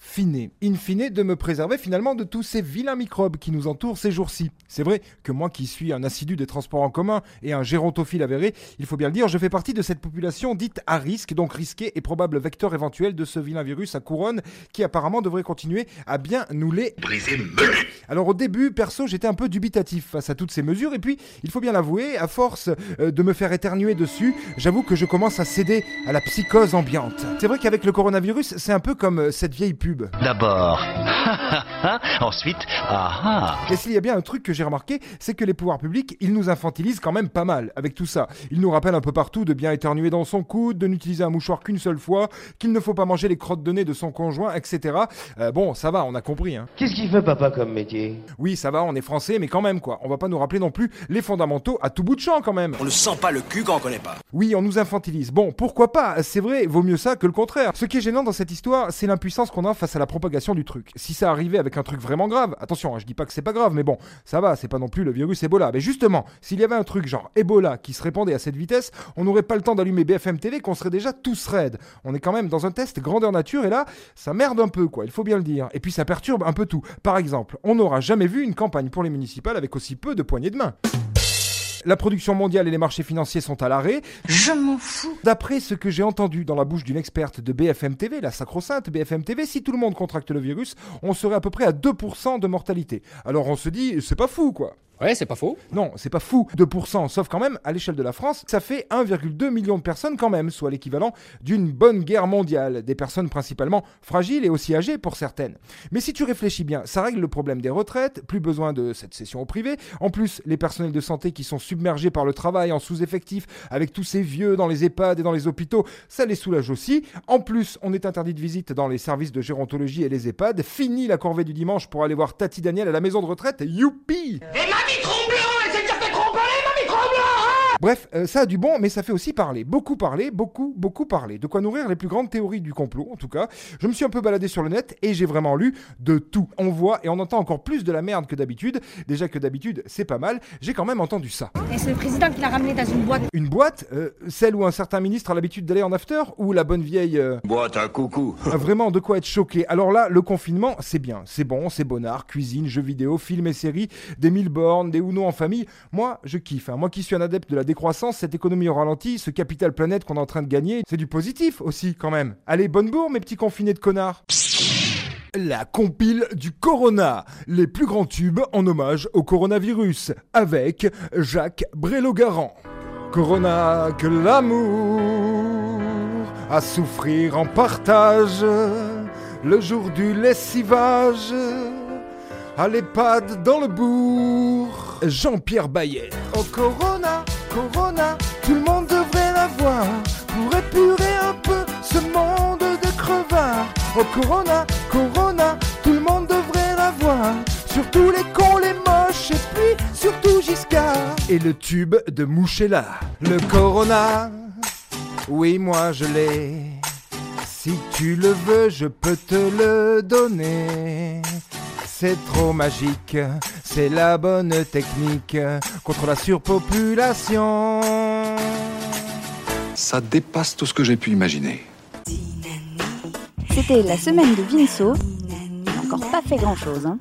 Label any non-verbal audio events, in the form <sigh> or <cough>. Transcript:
fine, in fine, de me préserver finalement de tous ces vilains microbes qui nous entourent ces jours-ci. C'est vrai que moi qui suis un assidu des transports en commun et un gérontophile avéré, il faut bien le dire, je fais partie de cette population dite à risque, donc risquée et probable vecteur éventuel de ce vilain virus à couronne qui apparemment devrait continuer à bien nous les briser Alors au début, perso, j'étais un peu dubitatif face à toutes ces mesures et puis, il faut bien l'avouer, à force euh, de me faire éternuer dessus, j'avoue que je commence à céder à la psychose ambiante. C'est vrai qu'avec le coronavirus, c'est un peu comme euh, cette vieille pub D'abord. <laughs> Ensuite, ah Et s'il y a bien un truc que j'ai remarqué, c'est que les pouvoirs publics, ils nous infantilisent quand même pas mal avec tout ça. Ils nous rappellent un peu partout de bien éternuer dans son coude, de n'utiliser un mouchoir qu'une seule fois, qu'il ne faut pas manger les crottes de nez de son conjoint, etc. Euh, bon, ça va, on a compris. Hein. Qu'est-ce qu'il fait papa comme métier? Oui, ça va, on est français, mais quand même quoi. On va pas nous rappeler non plus les fondamentaux à tout bout de champ quand même. On ne sent pas le cul quand on connaît pas. Oui, on nous infantilise. Bon, pourquoi pas? C'est vrai, vaut mieux ça que le contraire. Ce qui est gênant dans cette histoire, c'est l'impuissance qu'on a face à la propagation du truc. Si ça arrivait avec un truc vraiment grave, attention, hein, je dis pas que c'est pas grave, mais bon, ça va, c'est pas non plus le virus Ebola. Mais justement, s'il y avait un truc genre Ebola qui se répandait à cette vitesse, on n'aurait pas le temps d'allumer BFM TV, qu'on serait déjà tous raides. On est quand même dans un test grandeur nature, et là, ça merde un peu, quoi, il faut bien le dire. Et puis ça perturbe un peu tout. Par exemple, on n'aura jamais vu une campagne pour les municipales avec aussi peu de poignées de main. La production mondiale et les marchés financiers sont à l'arrêt. Je m'en fous. D'après ce que j'ai entendu dans la bouche d'une experte de BFM TV, la sacro-sainte BFM TV, si tout le monde contracte le virus, on serait à peu près à 2% de mortalité. Alors on se dit, c'est pas fou quoi. Ouais, c'est pas faux. Non, c'est pas fou, 2%, sauf quand même, à l'échelle de la France, ça fait 1,2 million de personnes quand même, soit l'équivalent d'une bonne guerre mondiale, des personnes principalement fragiles et aussi âgées pour certaines. Mais si tu réfléchis bien, ça règle le problème des retraites, plus besoin de cette session au privé, en plus, les personnels de santé qui sont submergés par le travail en sous-effectif, avec tous ces vieux dans les EHPAD et dans les hôpitaux, ça les soulage aussi. En plus, on est interdit de visite dans les services de gérontologie et les EHPAD, fini la corvée du dimanche pour aller voir Tati Daniel à la maison de retraite, youpi Let me go! Bref, euh, ça a du bon, mais ça fait aussi parler. Beaucoup parler, beaucoup, beaucoup parler. De quoi nourrir les plus grandes théories du complot, en tout cas. Je me suis un peu baladé sur le net et j'ai vraiment lu de tout. On voit et on entend encore plus de la merde que d'habitude. Déjà que d'habitude, c'est pas mal. J'ai quand même entendu ça. Et c'est le président qui l'a ramené dans une boîte. Une boîte euh, Celle où un certain ministre a l'habitude d'aller en after Ou la bonne vieille... euh, Boîte à coucou. ah, Vraiment de quoi être choqué. Alors là, le confinement, c'est bien, c'est bon, c'est bonnard, cuisine, jeux vidéo, films et séries, des mille bornes, des Uno en famille. Moi, je kiffe. hein. Moi qui suis un adepte de la décroissance, cette économie au ralenti, ce capital planète qu'on est en train de gagner, c'est du positif aussi quand même. Allez, bonne bourre, mes petits confinés de connards. La compile du Corona, les plus grands tubes en hommage au coronavirus, avec Jacques Brélogarant. Corona, que l'amour à souffrir en partage, le jour du lessivage, à l'EHPAD dans le bourg, Jean-Pierre Baillet. Oh Corona, Corona, tout le monde devrait l'avoir pour épurer un peu ce monde de crevards. Oh Corona, Corona, tout le monde devrait l'avoir. Surtout les cons, les moches, et puis surtout Giscard. Et le tube de Mouchela. Le Corona, oui, moi je l'ai. Si tu le veux, je peux te le donner. C'est trop magique, c'est la bonne technique contre la surpopulation. Ça dépasse tout ce que j'ai pu imaginer. C'était la semaine de Vinceau. Il n'a encore pas fait grand chose. Hein.